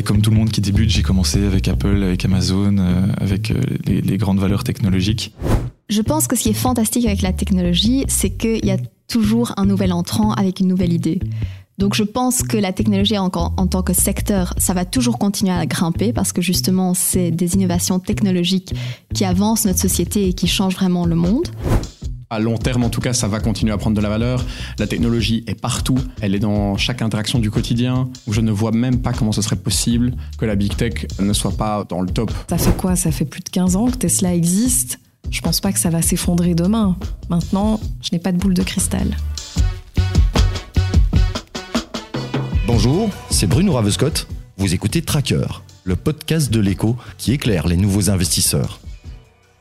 bah, comme tout le monde qui débute, j'ai commencé avec Apple, avec Amazon, avec les, les grandes valeurs technologiques. Je pense que ce qui est fantastique avec la technologie, c'est qu'il y a toujours un nouvel entrant avec une nouvelle idée. Donc je pense que la technologie en, en, tant que secteur, ça va toujours continuer à grimper parce que justement, c'est des innovations technologiques qui avancent notre société et qui changent vraiment le monde. À long terme, en tout cas, ça va continuer à prendre de la valeur. La technologie est partout, elle est dans chaque interaction du quotidien. Je ne vois même pas comment ce serait possible que la big tech ne soit pas dans le top. Ça fait quoi? Ça fait plus de 15 ans que Tesla existe? Je pense pas que ça va s'effondrer demain. Maintenant, je n'ai pas de boule de cristal. Bonjour, c'est Bruno Ravescott. Vous écoutez Tracker, le podcast de l'écho qui éclaire les nouveaux investisseurs.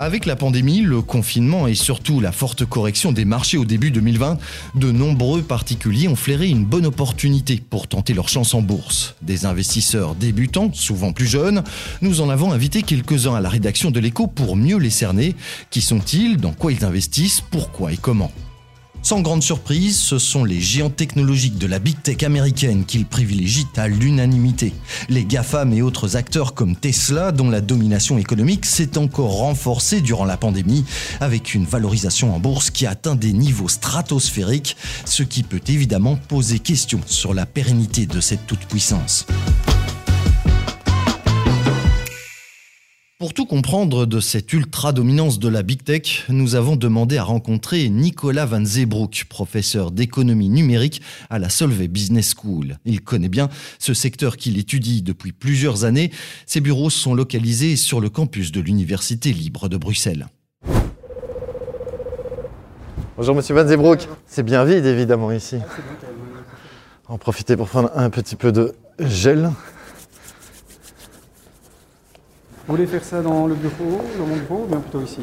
Avec la pandémie, le confinement et surtout la forte correction des marchés au début 2020, de nombreux particuliers ont flairé une bonne opportunité pour tenter leur chance en bourse. Des investisseurs débutants, souvent plus jeunes, nous en avons invité quelques-uns à la rédaction de l'écho pour mieux les cerner. Qui sont-ils? Dans quoi ils investissent? Pourquoi et comment? Sans grande surprise, ce sont les géants technologiques de la big tech américaine qu'ils privilégient à l'unanimité. Les GAFAM et autres acteurs comme Tesla, dont la domination économique s'est encore renforcée durant la pandémie, avec une valorisation en bourse qui atteint des niveaux stratosphériques, ce qui peut évidemment poser question sur la pérennité de cette toute-puissance. Pour tout comprendre de cette ultra-dominance de la Big Tech, nous avons demandé à rencontrer Nicolas Van Zeebroek, professeur d'économie numérique à la Solvay Business School. Il connaît bien ce secteur qu'il étudie depuis plusieurs années. Ses bureaux sont localisés sur le campus de l'Université libre de Bruxelles. Bonjour Monsieur Van Zeebroek. C'est bien vide évidemment ici. En profiter pour prendre un petit peu de gel. Vous voulez faire ça dans le bureau, dans mon bureau, ou bien plutôt ici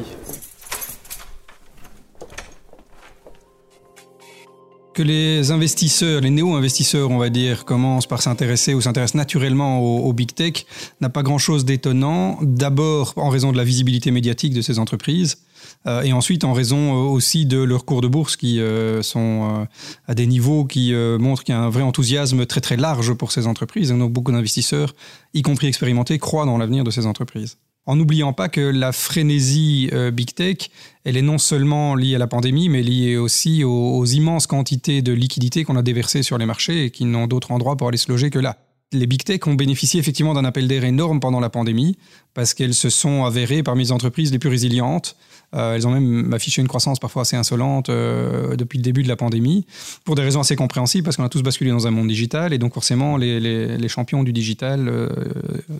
que les investisseurs, les néo-investisseurs, on va dire, commencent par s'intéresser ou s'intéressent naturellement au, big tech n'a pas grand-chose d'étonnant. D'abord en raison de la visibilité médiatique de ces entreprises. Euh, et ensuite en raison euh, aussi de leurs cours de bourse qui euh, sont à des niveaux qui montrent qu'il y a un vrai enthousiasme très très large pour ces entreprises. donc beaucoup d'investisseurs, y compris expérimentés, croient dans l'avenir de ces entreprises en n'oubliant pas que la frénésie big tech, elle est non seulement liée à la pandémie, mais liée aussi aux, aux immenses quantités de liquidités qu'on a déversées sur les marchés et qui n'ont d'autre endroit pour aller se loger que là. Les big tech ont bénéficié effectivement d'un appel d'air énorme pendant la pandémie parce qu'elles se sont avérées parmi les entreprises les plus résilientes euh, elles ont même affiché une croissance parfois assez insolente euh, depuis le début de la pandémie, pour des raisons assez compréhensibles, parce qu'on a tous basculé dans un monde digital, et donc forcément, les, champions du digital, euh,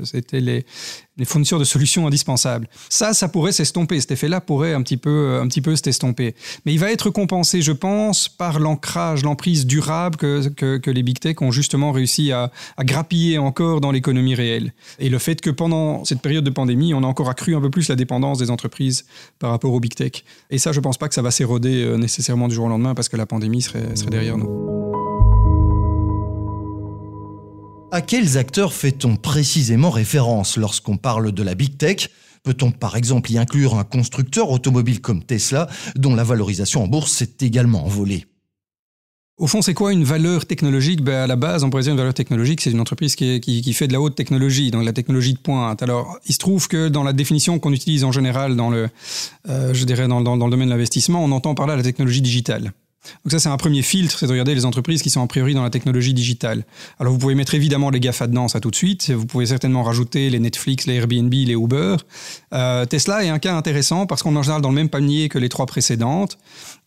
c'était les, les fournisseurs de solutions indispensables. Ça, ça pourrait s'estomper, cet effet-là pourrait un petit peu, un petit peu s'estomper. Mais il va être compensé, je pense, par l'ancrage, l'emprise durable que, les big tech ont justement réussi à, à grappiller encore dans l'économie réelle. Et le fait que pendant cette période de pandémie, on a encore accru un peu plus la dépendance des entreprises par rapport au big tech. Et ça, je pense pas que ça va s'éroder euh, nécessairement du jour au lendemain parce que la pandémie serait, serait derrière nous. À quels acteurs fait-on précisément référence lorsqu'on parle de la big tech? Peut-on par exemple y inclure un constructeur automobile comme Tesla, dont la valorisation en bourse s'est également envolée? Au fond, c'est quoi une valeur technologique? Ben, À la base, on pourrait dire une valeur technologique, c'est une entreprise qui, qui, fait de la haute technologie, donc la technologie de pointe. Alors, il se trouve que dans la définition qu'on utilise en général dans le, euh, je dirais dans, dans, dans le domaine de l'investissement, on entend par là la technologie digitale. Donc ça, c'est un premier filtre, c'est de regarder les entreprises qui sont a priori dans la technologie digitale. Alors vous pouvez mettre évidemment les GAFA dedans, ça tout de suite. Vous pouvez certainement rajouter les Netflix, les Airbnb, les Uber. Euh, Tesla est un cas intéressant parce qu'on est en général dans le même panier que les trois précédentes.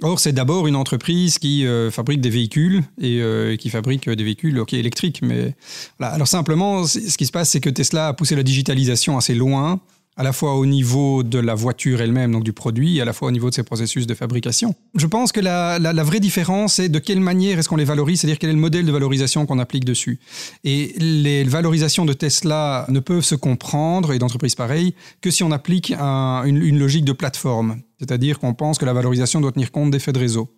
Or, c'est d'abord une entreprise qui euh, fabrique des véhicules et euh, qui fabrique des véhicules électriques. Mais. Alors simplement, ce qui se passe, c'est que Tesla a poussé la digitalisation assez loin à la fois au niveau de la voiture elle-même, donc du produit, et à la fois au niveau de ses processus de fabrication. Je pense que la, vraie différence est de quelle manière est-ce qu'on les valorise, c'est-à-dire quel est le modèle de valorisation qu'on applique dessus. Et les valorisations de Tesla ne peuvent se comprendre, et d'entreprises pareilles, que si on applique une, une logique de plateforme, c'est-à-dire qu'on pense que la valorisation doit tenir compte d'effets de réseau.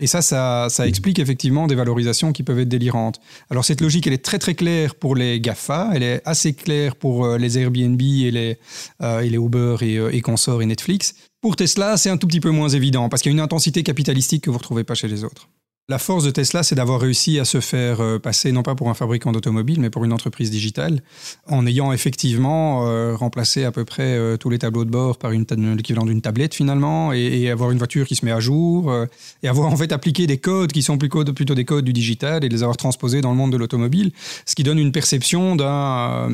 Et ça, ça, explique effectivement des valorisations qui peuvent être délirantes. Alors cette logique, elle est très très claire pour les GAFA, elle est assez claire pour euh, les Airbnb et les, euh, Uber et, euh, et consorts et Netflix. Pour Tesla, c'est un tout petit peu moins évident parce qu'il y a une intensité capitalistique que vous ne retrouvez pas chez les autres. La force de Tesla, c'est d'avoir réussi à se faire euh, passer non pas pour un fabricant d'automobile, mais pour une entreprise digitale, en ayant effectivement euh, remplacé à peu près euh, tous les tableaux de bord par l'équivalent d'une tablette finalement, et, avoir une voiture qui se met à jour, et avoir en fait appliqué des codes qui sont plutôt, plutôt des codes du digital et les avoir transposés dans le monde de l'automobile, ce qui donne une perception d'un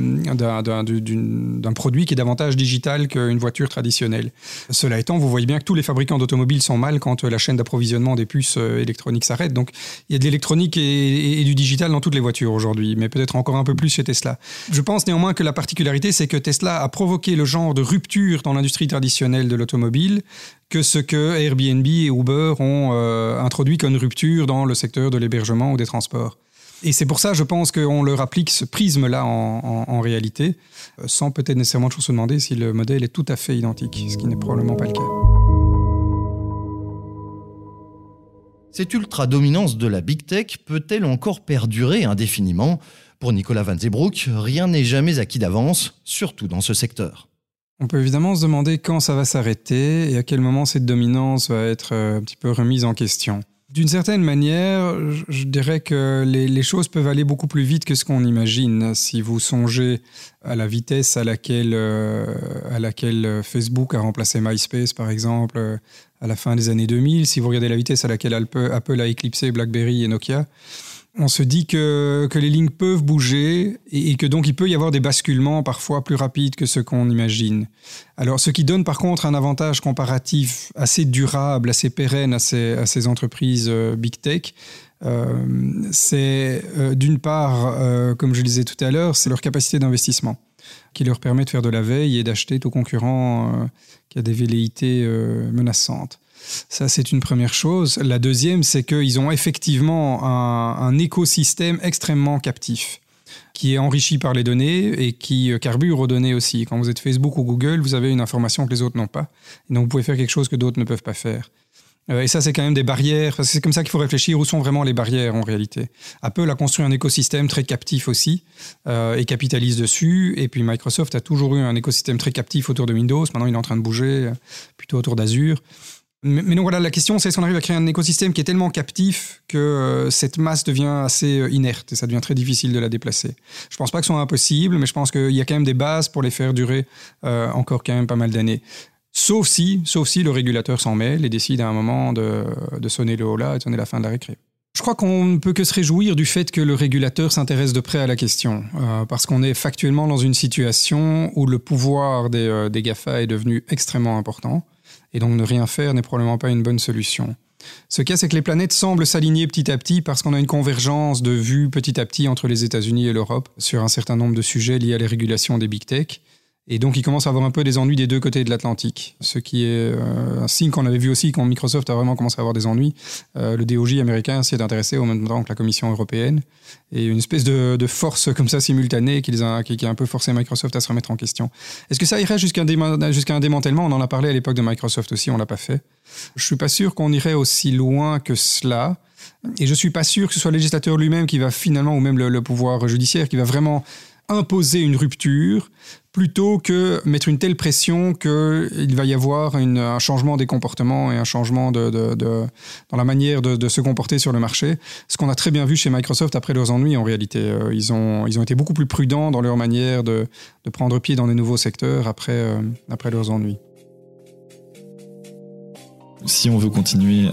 produit qui est davantage digital qu'une voiture traditionnelle. Cela étant, vous voyez bien que tous les fabricants d'automobiles sont mal quand la chaîne d'approvisionnement des puces électroniques s'arrête donc il y a de l'électronique et, du digital dans toutes les voitures aujourd'hui, mais peut-être encore un peu plus chez Tesla. Je pense néanmoins que la particularité, c'est que Tesla a provoqué le genre de rupture dans l'industrie traditionnelle de l'automobile que ce que Airbnb et Uber ont euh, introduit comme rupture dans le secteur de l'hébergement ou des transports. Et c'est pour ça, je pense qu'on leur applique ce prisme-là en, réalité, euh, sans peut-être nécessairement toujours se demander si le modèle est tout à fait identique, ce qui n'est probablement pas le cas. Cette ultra-dominance de la big tech peut-elle encore perdurer indéfiniment? Pour Nicolas Van Zeebroek, rien n'est jamais acquis d'avance, surtout dans ce secteur. On peut évidemment se demander quand ça va s'arrêter et à quel moment cette dominance va être euh, un petit peu remise en question. D'une certaine manière, je dirais que les, choses peuvent aller beaucoup plus vite que ce qu'on imagine. Si vous songez à la vitesse à laquelle, euh, à laquelle Facebook a remplacé MySpace, par exemple, à la fin des années 2000, si vous regardez la vitesse à laquelle Apple a éclipsé BlackBerry et Nokia, on se dit que, que les lignes peuvent bouger et, que donc il peut y avoir des basculements parfois plus rapides que ce qu'on imagine. Alors ce qui donne par contre un avantage comparatif assez durable, assez pérenne à ces, à ces entreprises euh, big tech, euh, c'est euh, d'une part, comme je le disais tout à l'heure, c'est leur capacité d'investissement qui leur permet de faire de la veille et d'acheter tout concurrent qui a des velléités menaçantes. Ça, c'est une première chose. La deuxième, c'est qu'ils ont effectivement un, écosystème extrêmement captif qui est enrichi par les données et qui euh, carbure aux données aussi. Quand vous êtes Facebook ou Google, vous avez une information que les autres n'ont pas. Et donc, vous pouvez faire quelque chose que d'autres ne peuvent pas faire. Euh, et ça, c'est quand même des barrières. C'est comme ça qu'il faut réfléchir où sont vraiment les barrières en réalité? Apple a construit un écosystème très captif aussi euh, et capitalise dessus. Et puis Microsoft a toujours eu un écosystème très captif autour de Windows. Maintenant, il est en train de bouger plutôt autour d'Azure. Mais, donc voilà, la question, c'est si on arrive à créer un écosystème qui est tellement captif que euh, cette masse devient assez euh, inerte et ça devient très difficile de la déplacer? Je pense pas que ce soit impossible, mais je pense qu'il y a quand même des bases pour les faire durer euh, encore quand même pas mal d'années. Sauf si, sauf si le régulateur s'en mêle et décide à un moment de, sonner le haut-là et de sonner la fin de la récré. Je crois qu'on ne peut que se réjouir du fait que le régulateur s'intéresse de près à la question, parce qu'on est factuellement dans une situation où le pouvoir des, des GAFA est devenu extrêmement important et donc ne rien faire n'est probablement pas une bonne solution. Ce cas, c'est que les planètes semblent s'aligner petit à petit parce qu'on a une convergence de vues petit à petit entre les États-Unis et l'Europe sur un certain nombre de sujets liés à les régulations des big tech. Et donc, il commence à avoir un peu des ennuis des deux côtés de l'Atlantique, ce qui est euh, un signe qu'on avait vu aussi quand Microsoft a vraiment commencé à avoir des ennuis. Euh, le DOJ américain s'y est intéressé au même temps que la Commission européenne. Et une espèce de, force comme ça simultanée qui, a, qui, a, un peu forcé Microsoft à se remettre en question. Est-ce que ça irait jusqu'à un, jusqu'à un démantèlement? On en a parlé à l'époque de Microsoft aussi, on l'a pas fait. Je suis pas sûr qu'on irait aussi loin que cela. Et je suis pas sûr que ce soit le législateur lui-même qui va finalement, ou même le pouvoir judiciaire, qui va vraiment imposer une rupture plutôt que mettre une telle pression qu'il va y avoir un changement des comportements et un changement de, dans la manière de, se comporter sur le marché. Ce qu'on a très bien vu chez Microsoft après leurs ennuis en réalité. Euh, ils, ont, ils ont été beaucoup plus prudents dans leur manière de, prendre pied dans des nouveaux secteurs après, euh, après leurs ennuis si on veut continuer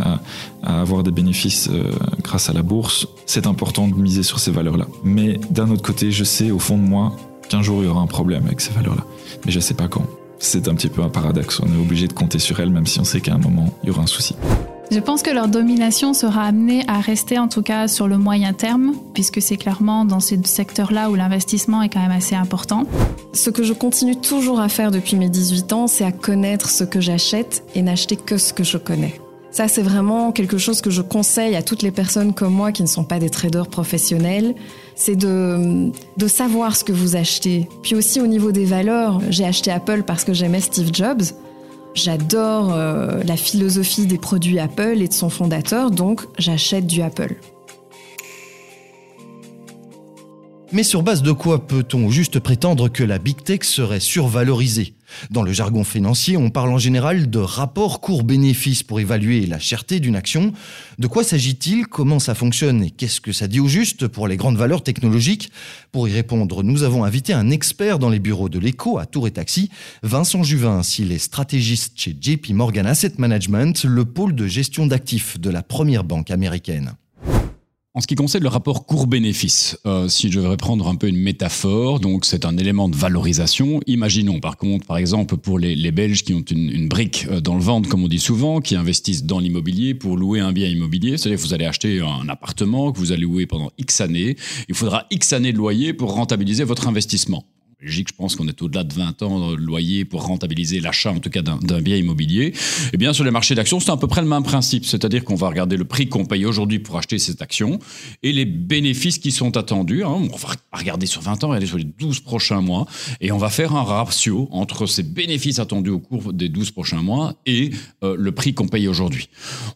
à, avoir des bénéfices euh, grâce à la bourse, c'est important de miser sur ces valeurs-là. Mais d'un autre côté, je sais au fond de moi qu'un jour il y aura un problème avec ces valeurs-là. Mais je ne sais pas quand. C'est un petit peu un paradoxe. On est obligé de compter sur elles, même si on sait qu'à un moment, il y aura un souci. Je pense que leur domination sera amenée à rester en tout cas sur le moyen terme, puisque c'est clairement dans ces secteurs-là où l'investissement est quand même assez important. Ce que je continue toujours à faire depuis mes 18 ans, c'est à connaître ce que j'achète et n'acheter que ce que je connais. Ça, c'est vraiment quelque chose que je conseille à toutes les personnes comme moi qui ne sont pas des traders professionnels. C'est de, de savoir ce que vous achetez. Puis aussi au niveau des valeurs, j'ai acheté Apple parce que j'aimais Steve Jobs. J'adore euh, la philosophie des produits Apple et de son fondateur, donc j'achète du Apple. Mais sur base de quoi peut-on juste prétendre que la big tech serait survalorisée? Dans le jargon financier, on parle en général de rapport court-bénéfice pour évaluer la cherté d'une action. De quoi s'agit-il? Comment ça fonctionne? Et qu'est-ce que ça dit au juste pour les grandes valeurs technologiques? Pour y répondre, nous avons invité un expert dans les bureaux de l'écho à Tour et Taxi, Vincent Juvin, s'il est stratégiste chez JP Morgan Asset Management, le pôle de gestion d'actifs de la première banque américaine. En ce qui concerne le rapport court-bénéfice, euh, si je devrais prendre un peu une métaphore, donc c'est un élément de valorisation. Imaginons par contre, par exemple, pour les, Belges qui ont une, brique euh, dans le ventre, comme on dit souvent, qui investissent dans l'immobilier pour louer un bien immobilier, c'est-à-dire que vous allez acheter un appartement que vous allez louer pendant X années, il faudra X années de loyer pour rentabiliser votre investissement je pense qu'on est au-delà de 20 ans de loyer pour rentabiliser l'achat, en tout cas d'un bien immobilier. Eh bien, sur les marchés d'actions, c'est à peu près le même principe. C'est-à-dire qu'on va regarder le prix qu'on paye aujourd'hui pour acheter cette action et les bénéfices qui sont attendus. Hein. On va regarder sur 20 ans, regarder sur les 12 prochains mois et on va faire un ratio entre ces bénéfices attendus au cours des 12 prochains mois et euh, le prix qu'on paye aujourd'hui.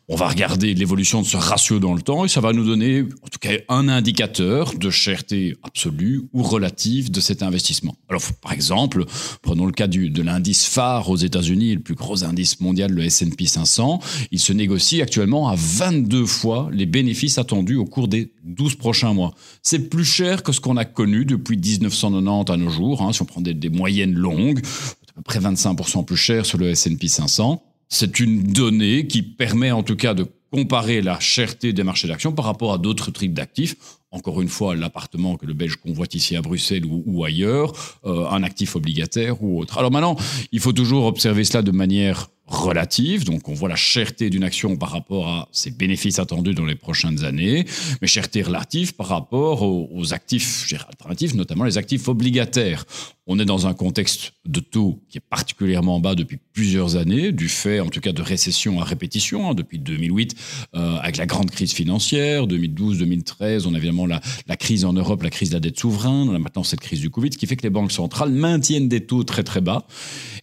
On va regarder l'évolution de ce ratio dans le temps et ça va nous donner, en tout cas, un indicateur de cherté absolue ou relative de cet investissement. Alors, par exemple, prenons le cas de l'indice phare aux États-Unis, le plus gros indice mondial, le S&P 500. Il se négocie actuellement à 22 fois les bénéfices attendus au cours des 12 prochains mois. C'est plus cher que ce qu'on a connu depuis 1990 à nos jours. Hein, si on prend des, des moyennes longues, à peu près 25% plus cher sur le S&P 500. C'est une donnée qui permet en tout cas de comparer la cherté des marchés d'actions par rapport à d'autres types d'actifs. Encore une fois, l'appartement que le Belge convoite ici à Bruxelles ou, ailleurs, euh, un actif obligataire ou autre. Alors maintenant, il faut toujours observer cela de manière relative, donc on voit la cherté d'une action par rapport à ses bénéfices attendus dans les prochaines années, mais cherté relative par rapport aux, actifs alternatifs, notamment les actifs obligataires. On est dans un contexte de taux qui est particulièrement bas depuis plusieurs années, du fait en tout cas de récession à répétition, hein, depuis 2008 euh, avec la grande crise financière, 2012-2013, on a évidemment la, crise en Europe, la crise de la dette souveraine, on a maintenant cette crise du Covid, ce qui fait que les banques centrales maintiennent des taux très très bas.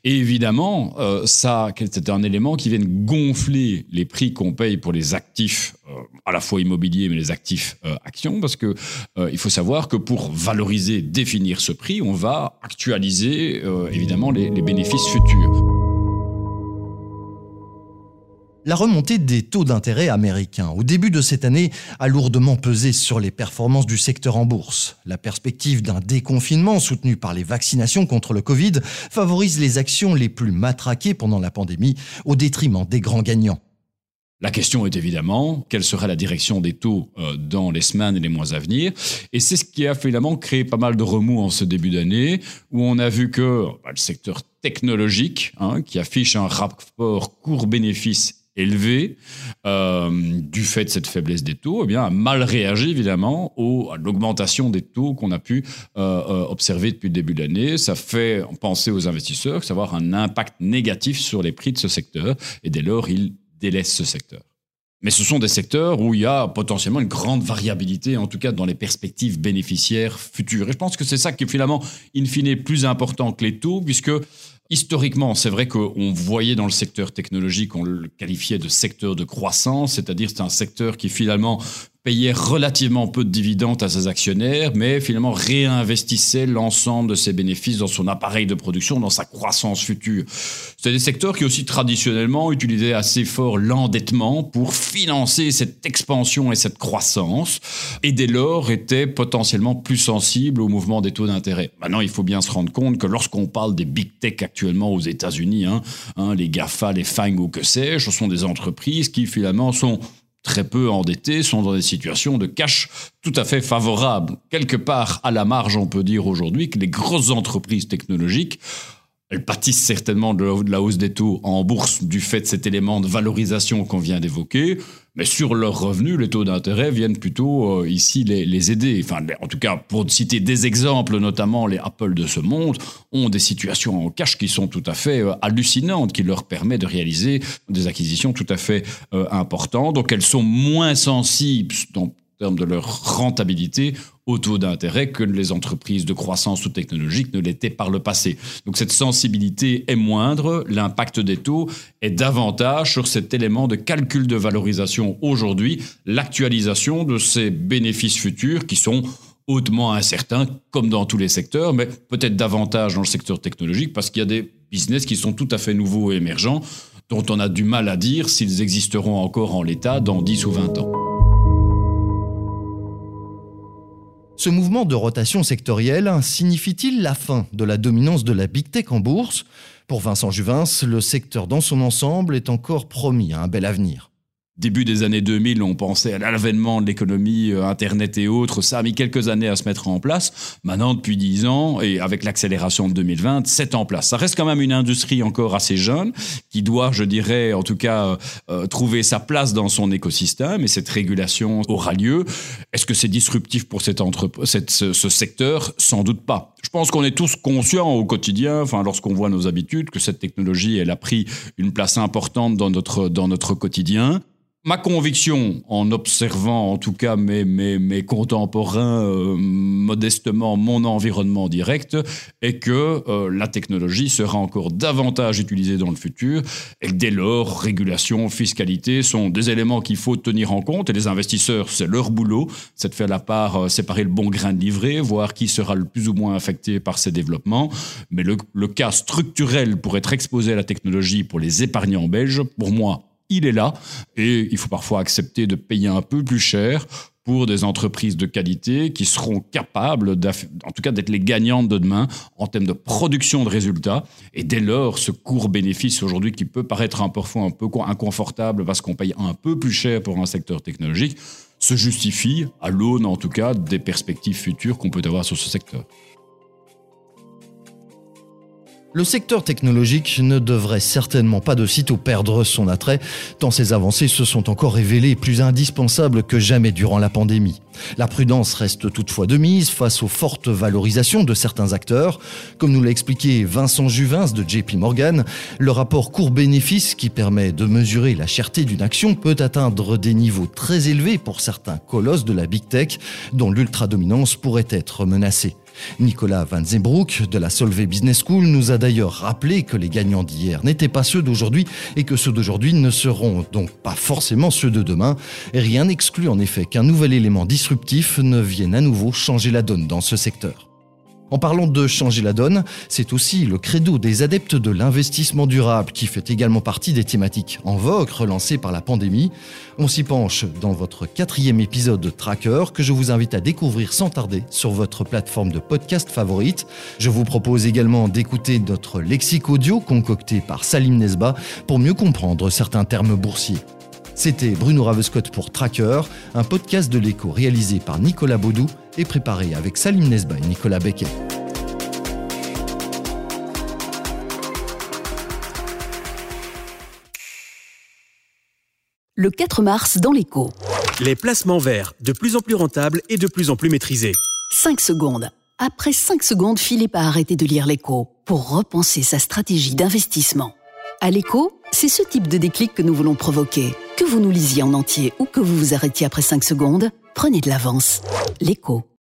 Et évidemment, euh, ça, c'est un élément qui vient gonfler les prix qu'on paye pour les actifs euh, à la fois immobiliers mais les actifs euh, actions parce que il faut savoir que pour valoriser, définir ce prix, on va actualiser évidemment les bénéfices futurs. La remontée des taux d'intérêt américains au début de cette année a lourdement pesé sur les performances du secteur en bourse. La perspective d'un déconfinement soutenu par les vaccinations contre le Covid favorise les actions les plus matraquées pendant la pandémie au détriment des grands gagnants. La question est évidemment quelle sera la direction des taux euh, dans les semaines et les mois à venir? Et c'est ce qui a finalement créé pas mal de remous en ce début d'année, où on a vu que bah, le secteur technologique, hein, qui affiche un rapport court-bénéfice élevé euh, du fait de cette faiblesse des taux, eh bien, a mal réagi évidemment à l'augmentation des taux qu'on a pu euh, observer depuis le début de l'année. Ça fait penser aux investisseurs que ça va avoir un impact négatif sur les prix de ce secteur et dès lors, ils délaisse ce secteur. Mais ce sont des secteurs où il y a potentiellement une grande variabilité, en tout cas dans les perspectives bénéficiaires futures. Et je pense que c'est ça qui est finalement, in fine, plus important que les taux, puisque historiquement, c'est vrai qu'on voyait dans le secteur technologique, on le qualifiait de secteur de croissance, c'est-à-dire c'est un secteur qui finalement payait relativement peu de dividendes à ses actionnaires, mais finalement réinvestissait l'ensemble de ses bénéfices dans son appareil de production, dans sa croissance future. C'est des secteurs qui aussi traditionnellement utilisaient assez fort l'endettement pour financer cette expansion et cette croissance, et dès lors étaient potentiellement plus sensibles au mouvement des taux d'intérêt. Maintenant, il faut bien se rendre compte que lorsqu'on parle des big tech actuellement aux États-Unis, hein, hein, les GAFA, les FANG ou que sais-je, ce sont des entreprises qui finalement sont très peu endettés sont dans des situations de cash tout à fait favorables. Quelque part à la marge, on peut dire aujourd'hui que les grosses entreprises technologiques elles pâtissent certainement de la hausse des taux en bourse du fait de cet élément de valorisation qu'on vient d'évoquer, mais sur leurs revenus, les taux d'intérêt viennent plutôt euh, ici les, aider. Enfin, en tout cas, pour citer des exemples, notamment les Apple de ce monde, ont des situations en cash qui sont tout à fait euh, hallucinantes, qui leur permettent de réaliser des acquisitions tout à fait euh, importantes. Donc, elles sont moins sensibles termes de leur rentabilité au taux d'intérêt que les entreprises de croissance ou technologique ne l'étaient par le passé. Donc cette sensibilité est moindre, l'impact des taux est davantage sur cet élément de calcul de valorisation aujourd'hui, l'actualisation de ces bénéfices futurs qui sont hautement incertains, comme dans tous les secteurs, mais peut-être davantage dans le secteur technologique, parce qu'il y a des business qui sont tout à fait nouveaux et émergents, dont on a du mal à dire s'ils existeront encore en l'état dans 10 ou 20 ans. Ce mouvement de rotation sectorielle signifie-t-il la fin de la dominance de la big tech en bourse? Pour Vincent Juvins, le secteur dans son ensemble est encore promis à un bel avenir début des années 2000, on pensait à l'avènement de l'économie, euh, Internet et autres. Ça a mis quelques années à se mettre en place. Maintenant, depuis 10 ans, et avec l'accélération de 2020, c'est en place. Ça reste quand même une industrie encore assez jeune, qui doit, je dirais, en tout cas, euh, euh, trouver sa place dans son écosystème, et cette régulation aura lieu. Est-ce que c'est disruptif pour cette cette, ce, ce secteur? Sans doute pas. Je pense qu'on est tous conscients au quotidien, enfin, lorsqu'on voit nos habitudes, que cette technologie, elle a pris une place importante dans notre, dans notre quotidien. Ma conviction, en observant en tout cas mes, mes, mes contemporains, euh, modestement mon environnement direct, est que euh, la technologie sera encore davantage utilisée dans le futur et que dès lors, régulation, fiscalité sont des éléments qu'il faut tenir en compte et les investisseurs, c'est leur boulot, c'est de faire la part, euh, séparer le bon grain de livret, voir qui sera le plus ou moins affecté par ces développements. Mais le, le cas structurel pour être exposé à la technologie pour les épargnants belges, pour moi, il est là et il faut parfois accepter de payer un peu plus cher pour des entreprises de qualité qui seront capables, en tout cas, d'être les gagnantes de demain en termes de production de résultats. Et dès lors, ce court-bénéfice aujourd'hui qui peut paraître un, parfois un peu inconfortable parce qu'on paye un peu plus cher pour un secteur technologique, se justifie à l'aune, en tout cas, des perspectives futures qu'on peut avoir sur ce secteur. Le secteur technologique ne devrait certainement pas de sitôt perdre son attrait, tant ces avancées se sont encore révélées plus indispensables que jamais durant la pandémie. La prudence reste toutefois de mise face aux fortes valorisations de certains acteurs. Comme nous l'a expliqué Vincent Juvins de JP Morgan, le rapport court-bénéfice qui permet de mesurer la cherté d'une action peut atteindre des niveaux très élevés pour certains colosses de la big tech dont l'ultra-dominance pourrait être menacée. Nicolas Van Zembroek de la Solvay Business School nous a d'ailleurs rappelé que les gagnants d'hier n'étaient pas ceux d'aujourd'hui et que ceux d'aujourd'hui ne seront donc pas forcément ceux de demain. Rien n'exclut en effet qu'un nouvel élément disruptif ne vienne à nouveau changer la donne dans ce secteur. En parlant de changer la donne, c'est aussi le credo des adeptes de l'investissement durable qui fait également partie des thématiques en vogue relancées par la pandémie. On s'y penche dans votre quatrième épisode de Tracker que je vous invite à découvrir sans tarder sur votre plateforme de podcast favorite. Je vous propose également d'écouter notre lexique audio concocté par Salim Nesba pour mieux comprendre certains termes boursiers. C'était Bruno Ravescott pour Tracker, un podcast de l'écho réalisé par Nicolas Baudou et préparé avec Salim Nesba et Nicolas Becquet. Le 4 mars dans l'écho. Les placements verts, de plus en plus rentables et de plus en plus maîtrisés. 5 secondes. Après 5 secondes, Philippe a arrêté de lire l'écho pour repenser sa stratégie d'investissement. À l'écho, c'est ce type de déclic que nous voulons provoquer. Que vous nous lisiez en entier ou que vous vous arrêtiez après 5 secondes, prenez de l'avance. L'écho.